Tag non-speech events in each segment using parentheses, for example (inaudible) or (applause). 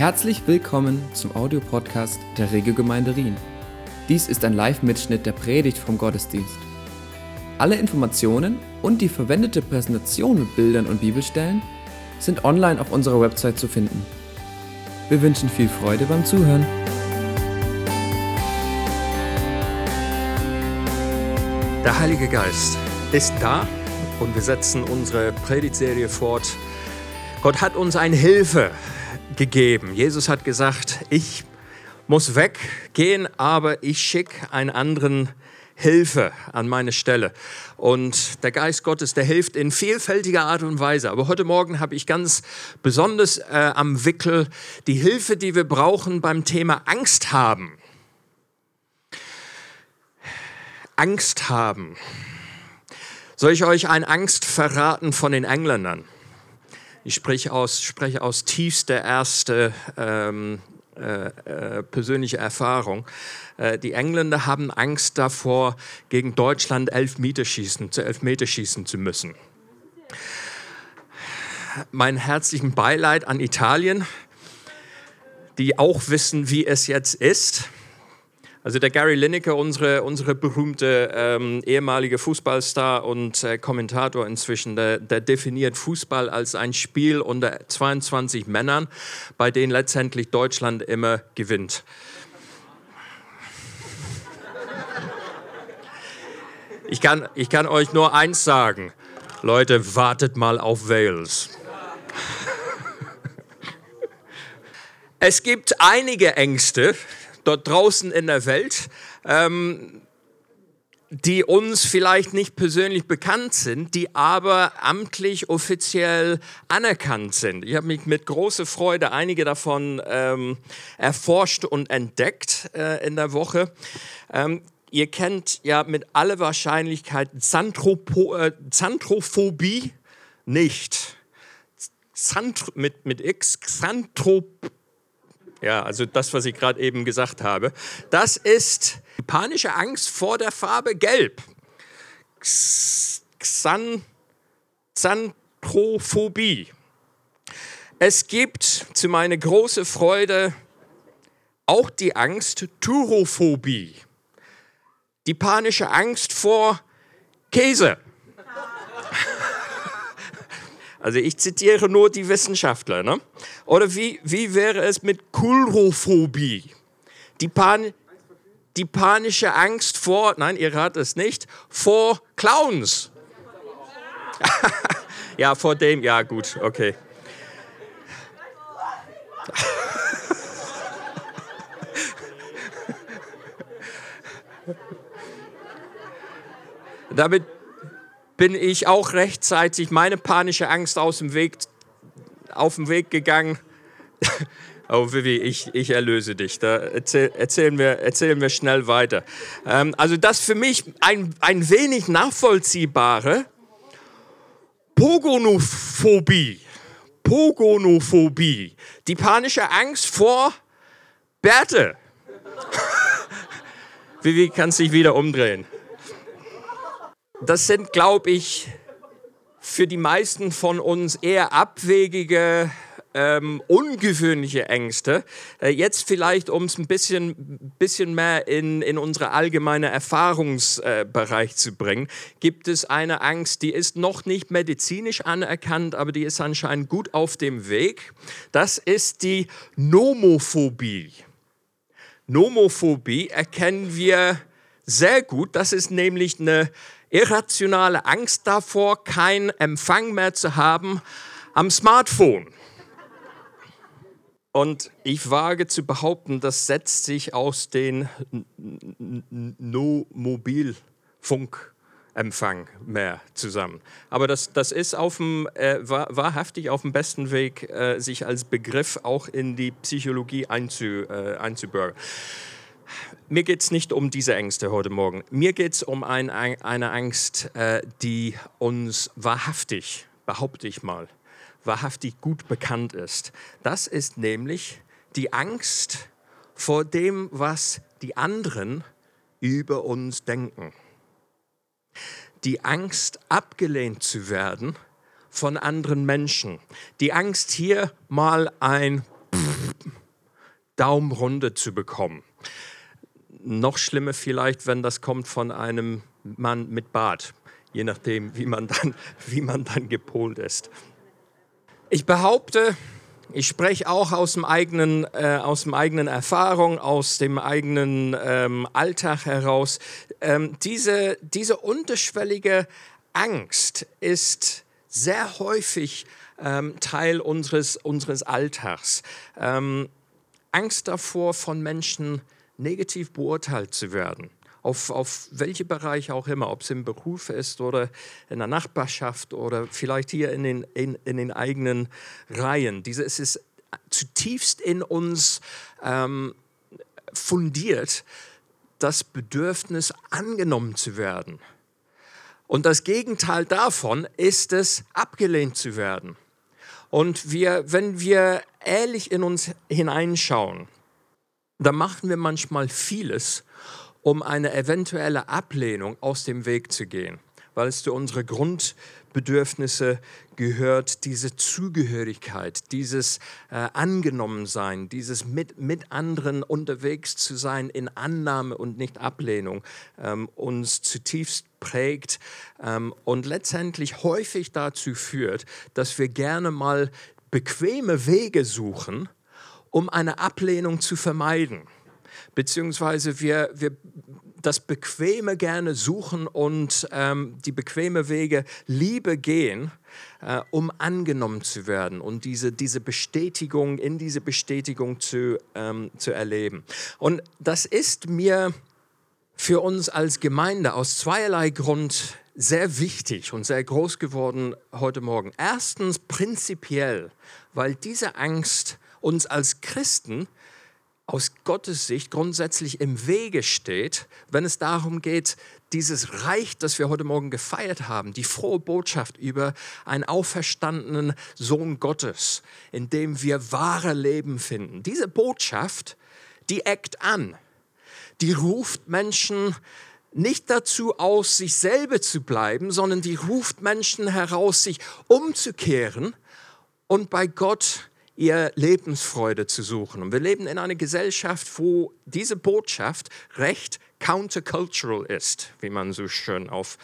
Herzlich willkommen zum Audiopodcast der Regiogemeinde Rien. Dies ist ein Live-Mitschnitt der Predigt vom Gottesdienst. Alle Informationen und die verwendete Präsentation mit Bildern und Bibelstellen sind online auf unserer Website zu finden. Wir wünschen viel Freude beim Zuhören. Der Heilige Geist ist da und wir setzen unsere Predigtserie fort. Gott hat uns eine Hilfe gegeben. Jesus hat gesagt, ich muss weggehen, aber ich schicke einen anderen Hilfe an meine Stelle. Und der Geist Gottes, der hilft in vielfältiger Art und Weise. Aber heute Morgen habe ich ganz besonders äh, am Wickel die Hilfe, die wir brauchen beim Thema Angst haben. Angst haben. Soll ich euch eine Angst verraten von den Engländern? Ich spreche aus, spreche aus tiefster erste ähm, äh, äh, persönliche Erfahrung. Äh, die Engländer haben Angst davor, gegen Deutschland elf Meter schießen, zu elf Meter schießen zu müssen. Mein herzlichen Beileid an Italien, die auch wissen, wie es jetzt ist. Also der Gary Lineker, unsere, unsere berühmte ähm, ehemalige Fußballstar und äh, Kommentator inzwischen, der, der, definiert Fußball als ein Spiel unter 22 Männern, bei denen letztendlich Deutschland immer gewinnt. Ich kann, ich kann euch nur eins sagen, Leute, wartet mal auf Wales. (laughs) Es gibt einige Ängste, dort draußen in der Welt, ähm, die uns vielleicht nicht persönlich bekannt sind, die aber amtlich offiziell anerkannt sind. Ich habe mich mit großer Freude einige davon ähm, erforscht und entdeckt äh, in der Woche. Ähm, ihr kennt ja mit aller Wahrscheinlichkeit Xanthropo äh, Xanthrophobie nicht. Xanth mit, mit X, Xanthrophobie ja, also das, was ich gerade eben gesagt habe. Das ist panische Angst vor der Farbe Gelb. Xan Xanthrophobie. Es gibt zu meiner großen Freude auch die Angst Turophobie. Die panische Angst vor Käse. Also ich zitiere nur die Wissenschaftler. Ne? Oder wie, wie wäre es mit Kulrophobie? Die, Pan, die panische Angst vor, nein, ihr ratet es nicht, vor Clowns. (laughs) ja, vor dem, ja gut, okay. (laughs) Damit bin ich auch rechtzeitig meine panische Angst aus dem Weg, auf den Weg gegangen. (laughs) Oh, Vivi, ich, ich erlöse dich. Da erzähl, erzählen, wir, erzählen wir schnell weiter. Ähm, also das für mich ein, ein wenig nachvollziehbare Pogonophobie. Pogonophobie. Die panische Angst vor Bärte. (laughs) Vivi, kannst dich wieder umdrehen das sind, glaube ich, für die meisten von uns eher abwegige, ähm, ungewöhnliche Ängste. Äh, jetzt vielleicht, um es ein bisschen, bisschen mehr in, in unsere allgemeine Erfahrungsbereich äh, zu bringen, gibt es eine Angst, die ist noch nicht medizinisch anerkannt, aber die ist anscheinend gut auf dem Weg. Das ist die Nomophobie. Nomophobie erkennen wir sehr gut. Das ist nämlich eine irrationale Angst davor, keinen Empfang mehr zu haben am Smartphone. Und ich wage zu behaupten, das setzt sich aus den No-Mobilfunkempfang mehr zusammen. Aber das, das ist auf dem, äh, wahrhaftig auf dem besten Weg, äh, sich als Begriff auch in die Psychologie einzu, äh, einzubürgern mir geht es nicht um diese Ängste heute Morgen. Mir geht es um ein, eine Angst, äh, die uns wahrhaftig, behaupte ich mal, wahrhaftig gut bekannt ist. Das ist nämlich die Angst vor dem, was die anderen über uns denken. Die Angst, abgelehnt zu werden von anderen Menschen. Die Angst, hier mal ein Pff Daumenrunde zu bekommen. Noch schlimmer vielleicht, wenn das kommt von einem Mann mit Bart, je nachdem, wie man dann, (laughs) wie man dann gepolt ist. Ich behaupte, ich spreche auch aus dem eigenen, äh, aus dem eigenen Erfahrung, aus dem eigenen ähm, Alltag heraus. Ähm, diese, diese unterschwellige Angst ist sehr häufig ähm, Teil unseres, unseres Alltags. Ähm, Angst davor, von Menschen negativ beurteilt zu werden auf, auf welche Bereiche auch immer, ob es im Beruf ist oder in der Nachbarschaft oder vielleicht hier in den, in, in den eigenen Reihen. Es ist zutiefst in uns ähm, fundiert, das Bedürfnis angenommen zu werden. Und das Gegenteil davon ist es, abgelehnt zu werden. Und wir, wenn wir ehrlich in uns hineinschauen, dann machen wir manchmal vieles, um eine eventuelle Ablehnung aus dem Weg zu gehen, weil es zu unseren Grundbedürfnisse gehört, diese Zugehörigkeit, dieses äh, Angenommensein, dieses mit, mit anderen unterwegs zu sein in Annahme und nicht Ablehnung, ähm, uns zutiefst prägt ähm, und letztendlich häufig dazu führt, dass wir gerne mal bequeme Wege suchen, um eine Ablehnung zu vermeiden beziehungsweise wir, wir das Bequeme gerne suchen und ähm, die bequeme Wege Liebe gehen, äh, um angenommen zu werden und diese, diese Bestätigung, in diese Bestätigung zu, ähm, zu erleben. Und das ist mir für uns als Gemeinde aus zweierlei Grund sehr wichtig und sehr groß geworden heute Morgen. Erstens prinzipiell, weil diese Angst uns als Christen aus Gottes Sicht grundsätzlich im Wege steht, wenn es darum geht, dieses Reich, das wir heute Morgen gefeiert haben, die frohe Botschaft über einen auferstandenen Sohn Gottes, in dem wir wahre Leben finden. Diese Botschaft, die eckt an, die ruft Menschen nicht dazu aus, sich selber zu bleiben, sondern die ruft Menschen heraus, sich umzukehren und bei Gott ihr Lebensfreude zu suchen. Und wir leben in einer Gesellschaft, wo diese Botschaft recht countercultural ist, wie man so schön auf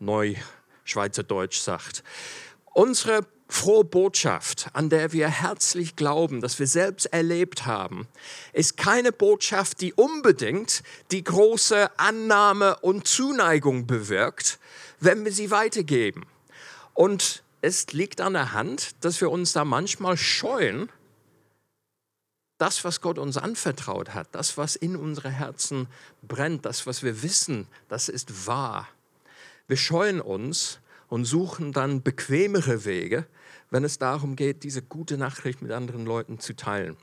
Neuschweizerdeutsch sagt. Unsere frohe Botschaft, an der wir herzlich glauben, dass wir selbst erlebt haben, ist keine Botschaft, die unbedingt die große Annahme und Zuneigung bewirkt, wenn wir sie weitergeben. Und es liegt an der Hand, dass wir uns da manchmal scheuen, das, was Gott uns anvertraut hat, das, was in unsere Herzen brennt, das, was wir wissen, das ist wahr. Wir scheuen uns und suchen dann bequemere Wege, wenn es darum geht, diese gute Nachricht mit anderen Leuten zu teilen.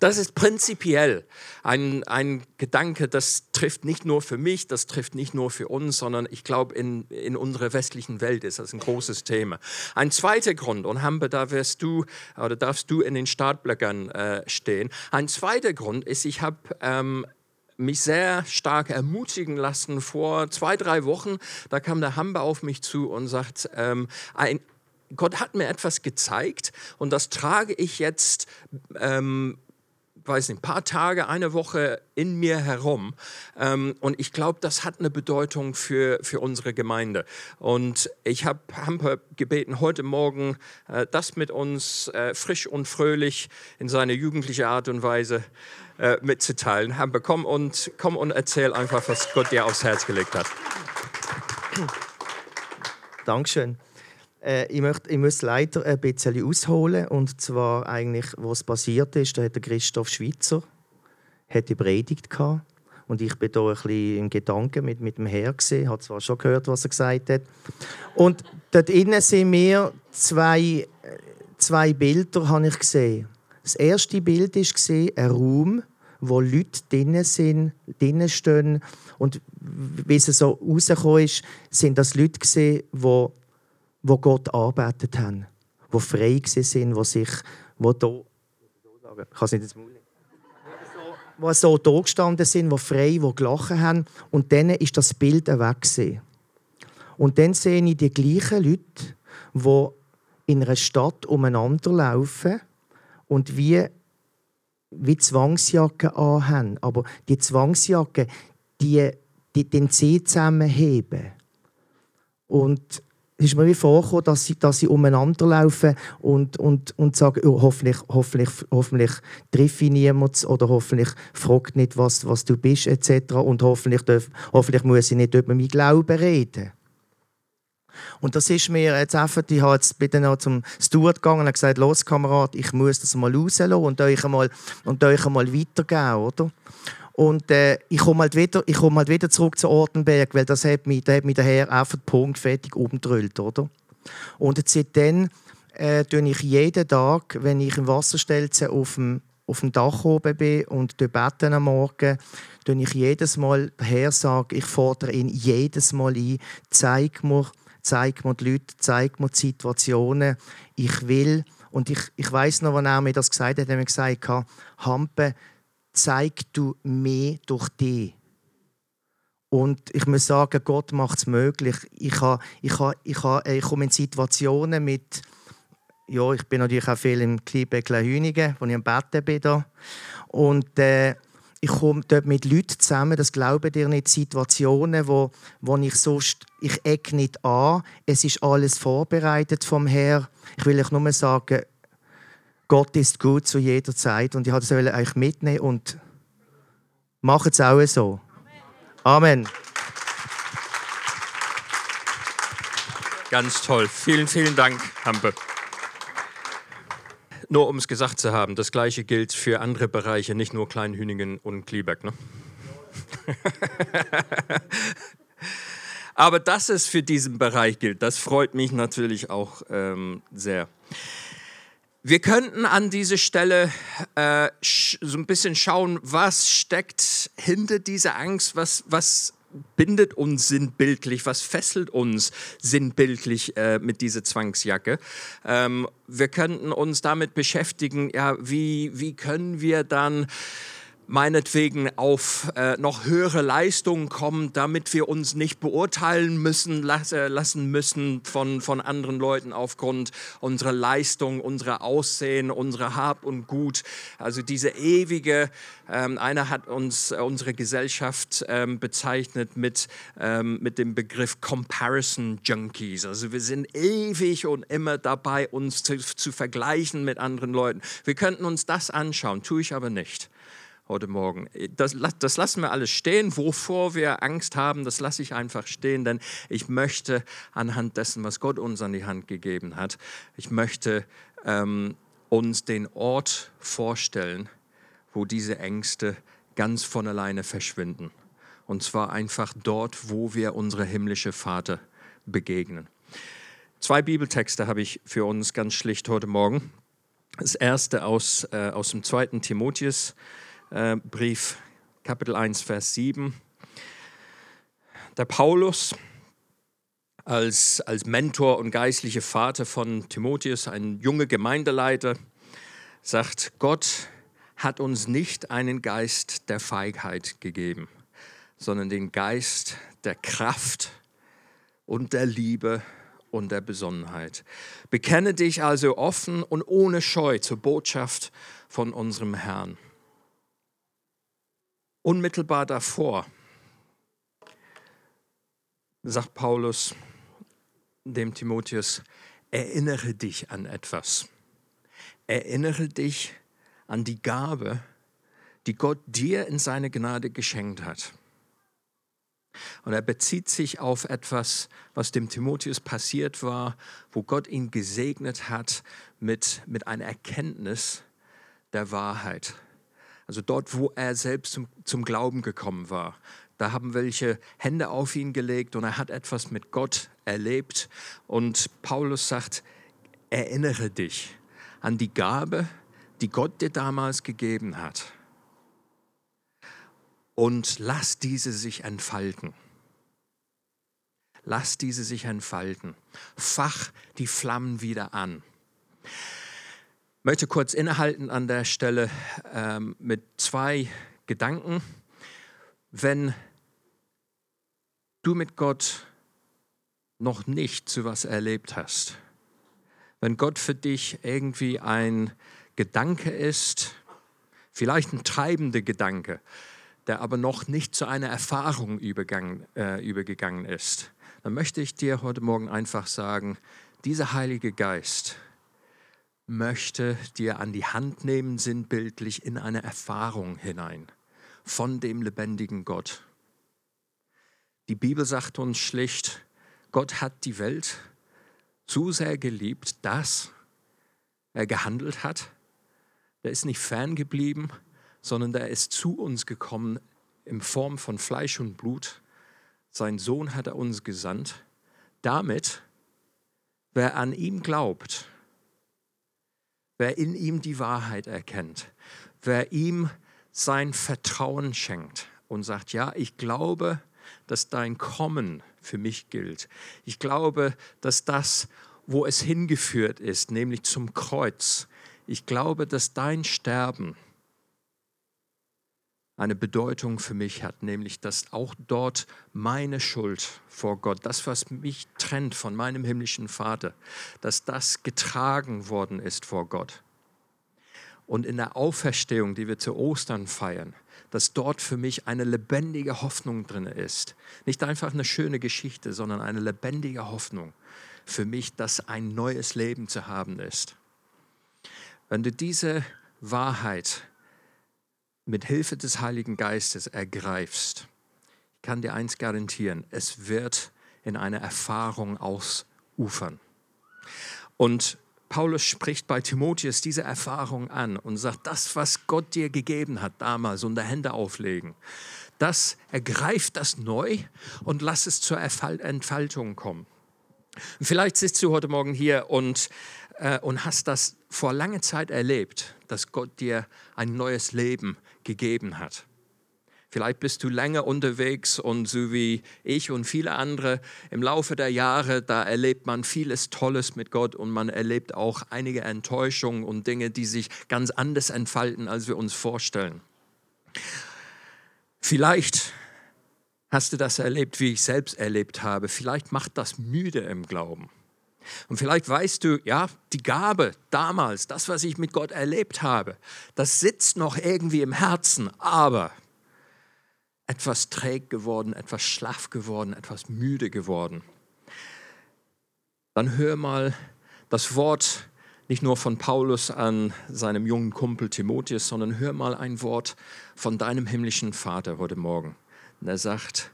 Das ist prinzipiell ein, ein Gedanke, das trifft nicht nur für mich, das trifft nicht nur für uns, sondern ich glaube, in, in unserer westlichen Welt ist das ein großes Thema. Ein zweiter Grund, und Hambe, da wirst du oder darfst du in den Startblöckern äh, stehen. Ein zweiter Grund ist, ich habe ähm, mich sehr stark ermutigen lassen vor zwei, drei Wochen. Da kam der Hambe auf mich zu und sagt, ähm, ein, Gott hat mir etwas gezeigt und das trage ich jetzt, ähm, weiß nicht, ein paar Tage, eine Woche in mir herum. Ähm, und ich glaube, das hat eine Bedeutung für, für unsere Gemeinde. Und ich habe Hamper gebeten, heute Morgen äh, das mit uns äh, frisch und fröhlich in seiner jugendlichen Art und Weise äh, mitzuteilen. Hamper, komm und, komm und erzähl einfach, was Gott dir aufs Herz gelegt hat. Dankeschön. Äh, ich, möchte, ich muss leider ein bisschen ausholen. Und zwar eigentlich, was passiert ist, da hat der Christoph Schweitzer die Predigt gehabt. Und ich bin da ein bisschen in Gedanken mit, mit dem Herr gesehen, habe zwar schon gehört, was er gesagt hat. Und dort innen sind mir zwei, zwei Bilder habe ich gesehen. Das erste Bild war ein Raum, wo Leute drinnen sind, drinnen stehen. Und wie es so rausgekommen ist, sind das Leute die wo Gott arbeitet haben, wo frei sind, wo sich, wo da, ich kann es nicht ins Maul wo so da gestanden sind, wo frei, wo gelachen haben. Und dann ist das Bild weg. Und dann sehe ich die gleichen Leute, die in einer Stadt umeinander laufen und wie wie Zwangsjacke anhaben. Aber die Zwangsjacke, die, die den Zeh zusammenheben. Und ist mir wie vorgekommen, dass sie, dass sie umeinander laufen und, und, und sagen, oh, hoffentlich, hoffentlich, hoffentlich treffe ich niemanden oder hoffentlich fragt nicht, was, was du bist etc. Und hoffentlich, darf, hoffentlich muss ich nicht über meinen Glauben reden. Und das ist mir jetzt einfach, ich habe jetzt bitte noch zum Steward gegangen und gesagt, los Kamerad, ich muss das mal rauslassen und euch einmal, und euch einmal weitergeben, oder? Und äh, ich komme halt, wieder, komm halt wieder zurück zu Ortenberg, weil das hat mich, da hat mich der Herr einfach Punkt fertig umgedrüllt, oder? Und seitdem äh, ich jeden Tag, wenn ich im Wasserstelzen auf dem, auf dem Dach oben bin und beten am Morgen, tue ich jedes Mal, der Herr sagt, ich fordere ihn jedes Mal ein, zeig mir, zeig mir die Leute, zeig mir die Situationen. Ich will, und ich, ich weiß noch, wann er mir das gesagt hat, hat er gesagt, Hampe, zeig du mehr durch dich. Und ich muss sagen, Gott macht es möglich. Ich, ha, ich, ha, ich, ha, ich komme in Situationen mit, ja, ich bin natürlich auch viel im Kleinbeckler Hünigen, wo ich am Betten bin. Da. Und äh, ich komme dort mit Leuten zusammen, das glauben dir nicht, Situationen, wo, wo ich sonst, ich eck nicht an, es ist alles vorbereitet vom Herr. Ich will euch nur sagen, Gott ist gut zu jeder Zeit und ich wollte es euch mitnehmen und macht es auch so. Amen. Ganz toll. Vielen, vielen Dank, Hampe. Nur um es gesagt zu haben, das gleiche gilt für andere Bereiche, nicht nur Kleinhüningen und Klieberg. Ne? (laughs) Aber dass es für diesen Bereich gilt, das freut mich natürlich auch ähm, sehr. Wir könnten an dieser Stelle äh, so ein bisschen schauen, was steckt hinter dieser Angst, was, was bindet uns sinnbildlich, was fesselt uns sinnbildlich äh, mit dieser Zwangsjacke. Ähm, wir könnten uns damit beschäftigen, ja, wie, wie können wir dann meinetwegen auf äh, noch höhere Leistungen kommen, damit wir uns nicht beurteilen müssen, las äh, lassen müssen von, von anderen Leuten aufgrund unserer Leistung, unserer Aussehen, unserer Hab und Gut. Also diese ewige, ähm, einer hat uns äh, unsere Gesellschaft ähm, bezeichnet mit, ähm, mit dem Begriff Comparison Junkies. Also wir sind ewig und immer dabei, uns zu, zu vergleichen mit anderen Leuten. Wir könnten uns das anschauen, tue ich aber nicht heute Morgen. Das, das lassen wir alles stehen. Wovor wir Angst haben, das lasse ich einfach stehen, denn ich möchte anhand dessen, was Gott uns an die Hand gegeben hat, ich möchte ähm, uns den Ort vorstellen, wo diese Ängste ganz von alleine verschwinden. Und zwar einfach dort, wo wir unsere himmlische Vater begegnen. Zwei Bibeltexte habe ich für uns ganz schlicht heute Morgen. Das erste aus, äh, aus dem zweiten Timotheus, äh, Brief, Kapitel 1, Vers 7. Der Paulus als, als Mentor und geistlicher Vater von Timotheus, ein junger Gemeindeleiter, sagt, Gott hat uns nicht einen Geist der Feigheit gegeben, sondern den Geist der Kraft und der Liebe und der Besonnenheit. Bekenne dich also offen und ohne Scheu zur Botschaft von unserem Herrn unmittelbar davor sagt Paulus dem Timotheus, erinnere dich an etwas. Erinnere dich an die Gabe, die Gott dir in seine Gnade geschenkt hat. Und er bezieht sich auf etwas, was dem Timotheus passiert war, wo Gott ihn gesegnet hat mit, mit einer Erkenntnis der Wahrheit. Also dort, wo er selbst zum, zum Glauben gekommen war. Da haben welche Hände auf ihn gelegt und er hat etwas mit Gott erlebt. Und Paulus sagt, erinnere dich an die Gabe, die Gott dir damals gegeben hat. Und lass diese sich entfalten. Lass diese sich entfalten. Fach die Flammen wieder an möchte kurz innehalten an der Stelle ähm, mit zwei Gedanken. Wenn du mit Gott noch nicht zu was erlebt hast, wenn Gott für dich irgendwie ein Gedanke ist, vielleicht ein treibender Gedanke, der aber noch nicht zu einer Erfahrung übergegangen, äh, übergegangen ist, dann möchte ich dir heute Morgen einfach sagen, dieser Heilige Geist möchte dir an die Hand nehmen, sinnbildlich in eine Erfahrung hinein von dem lebendigen Gott. Die Bibel sagt uns schlicht, Gott hat die Welt zu sehr geliebt, dass er gehandelt hat. Er ist nicht ferngeblieben, sondern er ist zu uns gekommen in Form von Fleisch und Blut. Sein Sohn hat er uns gesandt, damit, wer an ihm glaubt, wer in ihm die Wahrheit erkennt, wer ihm sein Vertrauen schenkt und sagt, ja, ich glaube, dass dein Kommen für mich gilt. Ich glaube, dass das, wo es hingeführt ist, nämlich zum Kreuz, ich glaube, dass dein Sterben eine Bedeutung für mich hat, nämlich dass auch dort meine Schuld vor Gott, das, was mich trennt von meinem himmlischen Vater, dass das getragen worden ist vor Gott. Und in der Auferstehung, die wir zu Ostern feiern, dass dort für mich eine lebendige Hoffnung drin ist. Nicht einfach eine schöne Geschichte, sondern eine lebendige Hoffnung für mich, dass ein neues Leben zu haben ist. Wenn du diese Wahrheit mit Hilfe des Heiligen Geistes ergreifst, ich kann dir eins garantieren, es wird in eine Erfahrung ausufern. Und Paulus spricht bei Timotheus diese Erfahrung an und sagt, das, was Gott dir gegeben hat damals, unter Hände auflegen, das ergreift das neu und lass es zur Entfaltung kommen. vielleicht sitzt du heute Morgen hier und, äh, und hast das vor langer Zeit erlebt, dass Gott dir ein neues Leben gegeben hat. Vielleicht bist du länger unterwegs und so wie ich und viele andere im Laufe der Jahre, da erlebt man vieles Tolles mit Gott und man erlebt auch einige Enttäuschungen und Dinge, die sich ganz anders entfalten, als wir uns vorstellen. Vielleicht hast du das erlebt, wie ich selbst erlebt habe. Vielleicht macht das müde im Glauben. Und vielleicht weißt du, ja, die Gabe damals, das, was ich mit Gott erlebt habe, das sitzt noch irgendwie im Herzen, aber etwas träg geworden, etwas schlaff geworden, etwas müde geworden. Dann hör mal das Wort nicht nur von Paulus an seinem jungen Kumpel Timotheus, sondern hör mal ein Wort von deinem himmlischen Vater heute Morgen. Und er sagt,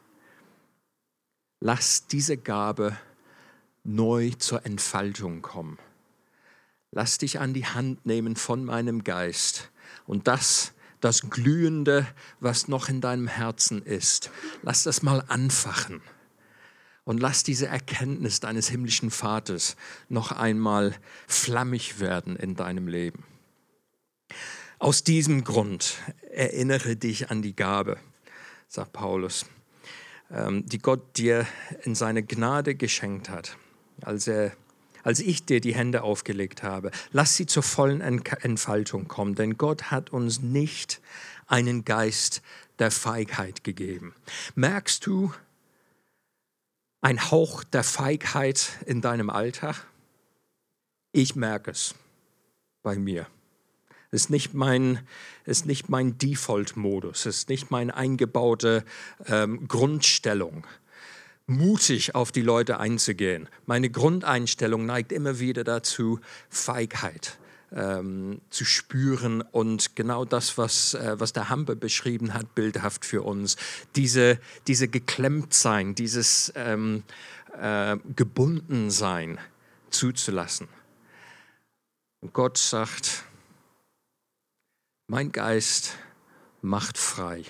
lass diese Gabe neu zur Entfaltung kommen. Lass dich an die Hand nehmen von meinem Geist und das, das Glühende, was noch in deinem Herzen ist, lass das mal anfachen und lass diese Erkenntnis deines himmlischen Vaters noch einmal flammig werden in deinem Leben. Aus diesem Grund erinnere dich an die Gabe, sagt Paulus, ähm, die Gott dir in seine Gnade geschenkt hat als, er, als ich dir die Hände aufgelegt habe. Lass sie zur vollen Entfaltung kommen, denn Gott hat uns nicht einen Geist der Feigheit gegeben. Merkst du ein Hauch der Feigheit in deinem Alltag? Ich merke es bei mir. Es ist nicht mein, ist nicht mein Default-Modus, es ist nicht meine eingebaute ähm, Grundstellung mutig auf die Leute einzugehen. Meine Grundeinstellung neigt immer wieder dazu, Feigheit ähm, zu spüren und genau das, was, äh, was der Hampe beschrieben hat, bildhaft für uns. Diese, diese Geklemmtsein, dieses ähm, äh, Gebundensein zuzulassen. Und Gott sagt, mein Geist macht frei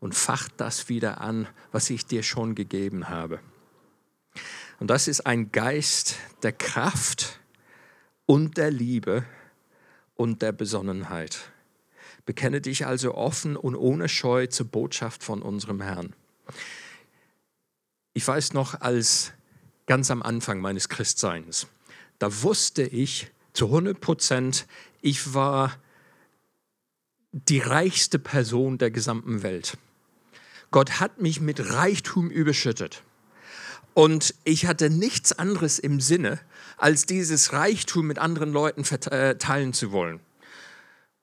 und facht das wieder an, was ich dir schon gegeben habe. Und das ist ein Geist der Kraft und der Liebe und der Besonnenheit. Bekenne dich also offen und ohne Scheu zur Botschaft von unserem Herrn. Ich weiß noch, als ganz am Anfang meines Christseins, da wusste ich zu 100 Prozent, ich war die reichste Person der gesamten Welt. Gott hat mich mit Reichtum überschüttet. Und ich hatte nichts anderes im Sinne, als dieses Reichtum mit anderen Leuten äh, teilen zu wollen.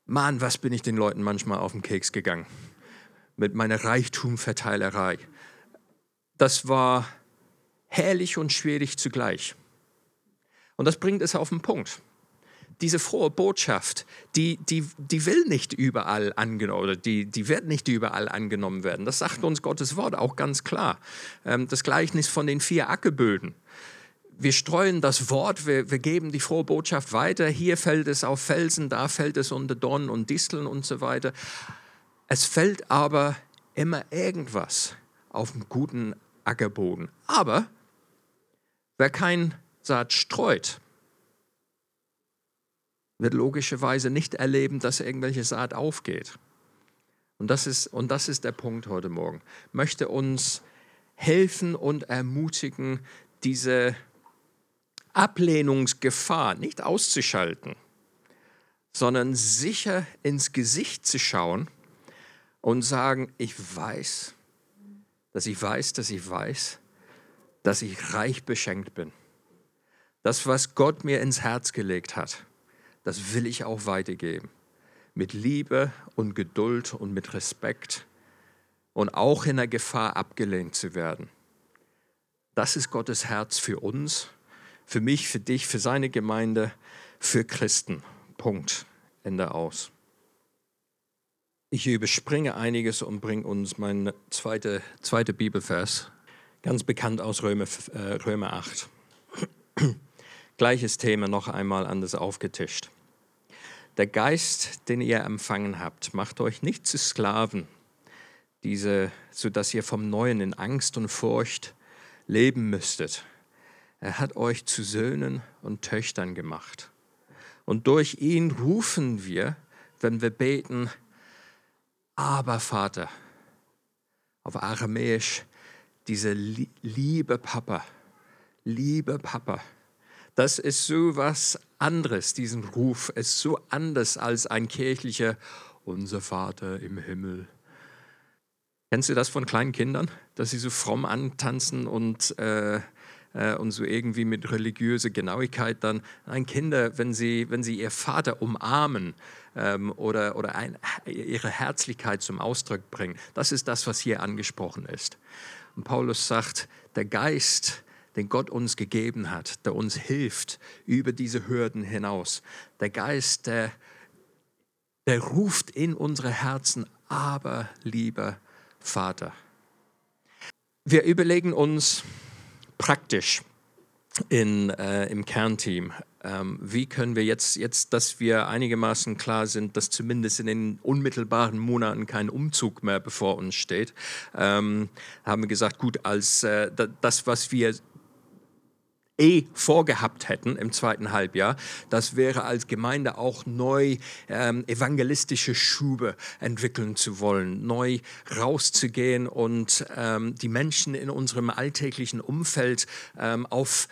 Mann, was bin ich den Leuten manchmal auf den Keks gegangen mit meiner Reichtumverteilerei. Das war herrlich und schwierig zugleich. Und das bringt es auf den Punkt. Diese frohe Botschaft, die, die, die will nicht überall angenommen, oder die, die wird nicht überall angenommen werden. Das sagt uns Gottes Wort auch ganz klar. Ähm, das Gleichnis von den vier Ackerböden. Wir streuen das Wort, wir, wir geben die frohe Botschaft weiter. Hier fällt es auf Felsen, da fällt es unter Dornen und Disteln und so weiter. Es fällt aber immer irgendwas auf dem guten Ackerboden. Aber wer kein Saat streut, wird logischerweise nicht erleben, dass irgendwelche Saat aufgeht. Und das ist, und das ist der Punkt heute Morgen. Möchte uns helfen und ermutigen, diese Ablehnungsgefahr nicht auszuschalten, sondern sicher ins Gesicht zu schauen und sagen, ich weiß, dass ich weiß, dass ich weiß, dass ich reich beschenkt bin. Das, was Gott mir ins Herz gelegt hat, das will ich auch weitergeben. Mit Liebe und Geduld und mit Respekt und auch in der Gefahr abgelehnt zu werden. Das ist Gottes Herz für uns, für mich, für dich, für seine Gemeinde, für Christen. Punkt. Ende aus. Ich überspringe einiges und bringe uns mein zweiter zweite Bibelvers, ganz bekannt aus Römer, äh, Römer 8. (clears throat) Gleiches Thema noch einmal anders aufgetischt. Der Geist, den ihr empfangen habt, macht euch nicht zu Sklaven, diese, sodass ihr vom Neuen in Angst und Furcht leben müsstet. Er hat euch zu Söhnen und Töchtern gemacht. Und durch ihn rufen wir, wenn wir beten, aber Vater, auf Aramäisch, diese liebe Papa, liebe Papa. Das ist so was anderes, diesen Ruf ist so anders als ein kirchlicher Unser Vater im Himmel. Kennst du das von kleinen Kindern, dass sie so fromm antanzen und, äh, äh, und so irgendwie mit religiöser Genauigkeit dann, nein, Kinder, wenn sie, wenn sie ihr Vater umarmen ähm, oder, oder ein, ihre Herzlichkeit zum Ausdruck bringen, das ist das, was hier angesprochen ist. Und Paulus sagt, der Geist, den Gott uns gegeben hat, der uns hilft über diese Hürden hinaus. Der Geist, der, der ruft in unsere Herzen, aber lieber Vater. Wir überlegen uns praktisch in, äh, im Kernteam, ähm, wie können wir jetzt, jetzt, dass wir einigermaßen klar sind, dass zumindest in den unmittelbaren Monaten kein Umzug mehr bevor uns steht, ähm, haben wir gesagt, gut, als äh, das, was wir eh vorgehabt hätten im zweiten Halbjahr, das wäre als Gemeinde auch neu ähm, evangelistische Schube entwickeln zu wollen, neu rauszugehen und ähm, die Menschen in unserem alltäglichen Umfeld ähm, auf,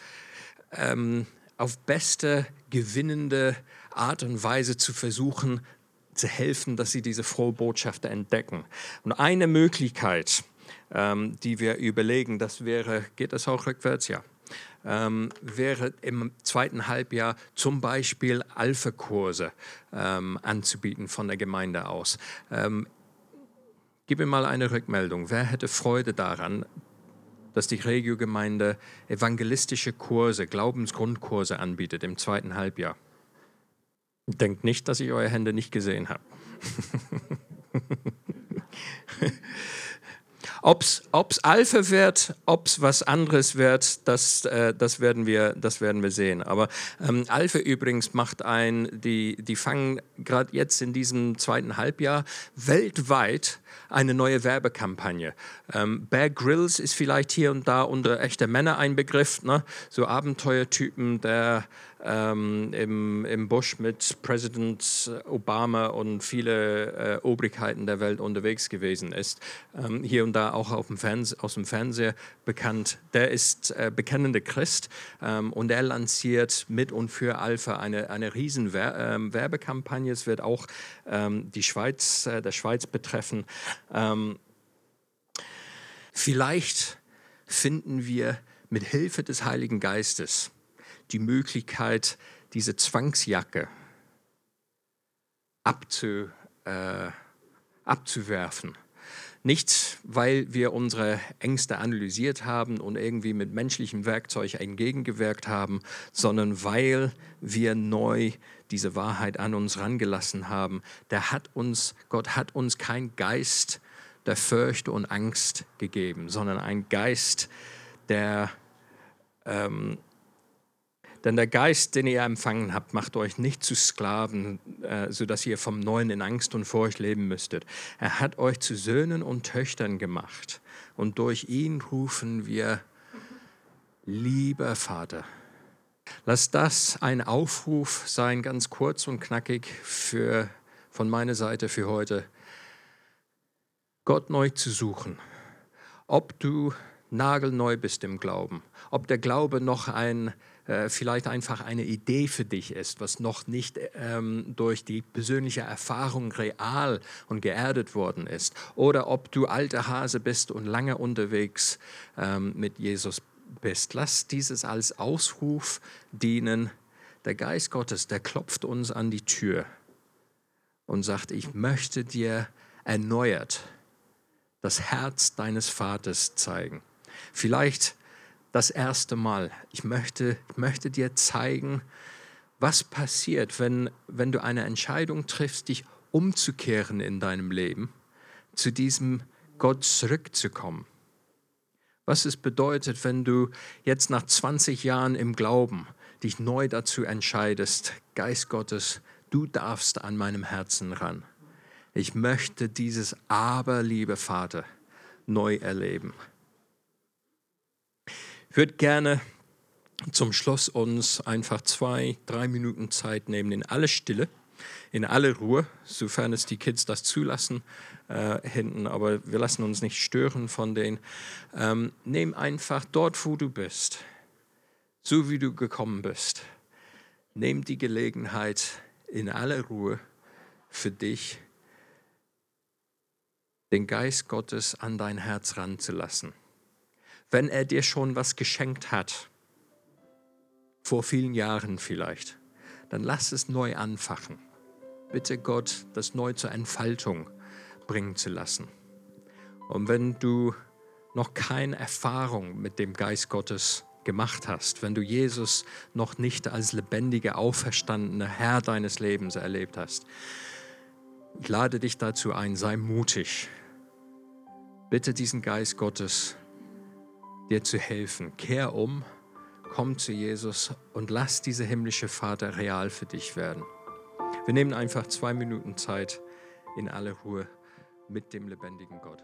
ähm, auf beste gewinnende Art und Weise zu versuchen, zu helfen, dass sie diese frohe Botschaft entdecken. Und eine Möglichkeit, ähm, die wir überlegen, das wäre, geht das auch rückwärts? Ja ähm, wäre im zweiten Halbjahr zum Beispiel Alpha-Kurse ähm, anzubieten von der Gemeinde aus. Ähm, gib mir mal eine Rückmeldung. Wer hätte Freude daran, dass die Regio-Gemeinde evangelistische Kurse, Glaubensgrundkurse anbietet im zweiten Halbjahr? Denkt nicht, dass ich eure Hände nicht gesehen habe. (laughs) Ob es Alpha wird, ob es was anderes wird, das, äh, das, werden, wir, das werden wir sehen. Aber ähm, Alpha übrigens macht ein, die, die fangen gerade jetzt in diesem zweiten Halbjahr weltweit eine neue Werbekampagne. Ähm, Bear Grylls ist vielleicht hier und da unter echte Männer ein Begriff, ne? so Abenteuertypen, der ähm, im, im Busch mit Präsident Obama und viele äh, Obrigkeiten der Welt unterwegs gewesen ist. Ähm, hier und da auch auf dem aus dem Fernseher bekannt. Der ist äh, bekennender Christ ähm, und er lanciert mit und für Alpha eine, eine riesen Wer ähm, Werbekampagne. Es wird auch ähm, die Schweiz, äh, der Schweiz betreffen. Ähm, vielleicht finden wir mit Hilfe des Heiligen Geistes die Möglichkeit, diese Zwangsjacke abzu, äh, abzuwerfen. Nicht, weil wir unsere Ängste analysiert haben und irgendwie mit menschlichem Werkzeug entgegengewirkt haben, sondern weil wir neu diese Wahrheit an uns rangelassen haben. Der hat uns, Gott hat uns kein Geist der Furcht und Angst gegeben, sondern ein Geist der ähm, denn der Geist, den ihr empfangen habt, macht euch nicht zu Sklaven, äh, sodass ihr vom Neuen in Angst und Furcht leben müsstet. Er hat euch zu Söhnen und Töchtern gemacht. Und durch ihn rufen wir, lieber Vater. Lass das ein Aufruf sein, ganz kurz und knackig für, von meiner Seite für heute. Gott neu zu suchen. Ob du nagelneu bist im Glauben, ob der Glaube noch ein äh, vielleicht einfach eine Idee für dich ist, was noch nicht ähm, durch die persönliche Erfahrung real und geerdet worden ist. Oder ob du alter Hase bist und lange unterwegs ähm, mit Jesus bist. Lass dieses als Ausruf dienen. Der Geist Gottes, der klopft uns an die Tür und sagt, ich möchte dir erneuert das Herz deines Vaters zeigen. Vielleicht das erste Mal. Ich möchte, ich möchte dir zeigen, was passiert, wenn, wenn du eine Entscheidung triffst, dich umzukehren in deinem Leben, zu diesem Gott zurückzukommen. Was es bedeutet, wenn du jetzt nach 20 Jahren im Glauben dich neu dazu entscheidest, Geist Gottes, du darfst an meinem Herzen ran. Ich möchte dieses Aber, liebe Vater, neu erleben. Würde gerne zum Schluss uns einfach zwei, drei Minuten Zeit nehmen in alle Stille, in alle Ruhe, sofern es die Kids das zulassen äh, hinten, aber wir lassen uns nicht stören von denen. Ähm, nimm einfach dort, wo du bist, so wie du gekommen bist. Nimm die Gelegenheit in aller Ruhe für dich, den Geist Gottes an dein Herz ranzulassen wenn er dir schon was geschenkt hat, vor vielen Jahren vielleicht, dann lass es neu anfachen. Bitte Gott, das neu zur Entfaltung bringen zu lassen. Und wenn du noch keine Erfahrung mit dem Geist Gottes gemacht hast, wenn du Jesus noch nicht als lebendiger, auferstandener Herr deines Lebens erlebt hast, ich lade dich dazu ein, sei mutig. Bitte diesen Geist Gottes dir zu helfen. Kehr um, komm zu Jesus und lass diese himmlische Vater real für dich werden. Wir nehmen einfach zwei Minuten Zeit in aller Ruhe mit dem lebendigen Gott.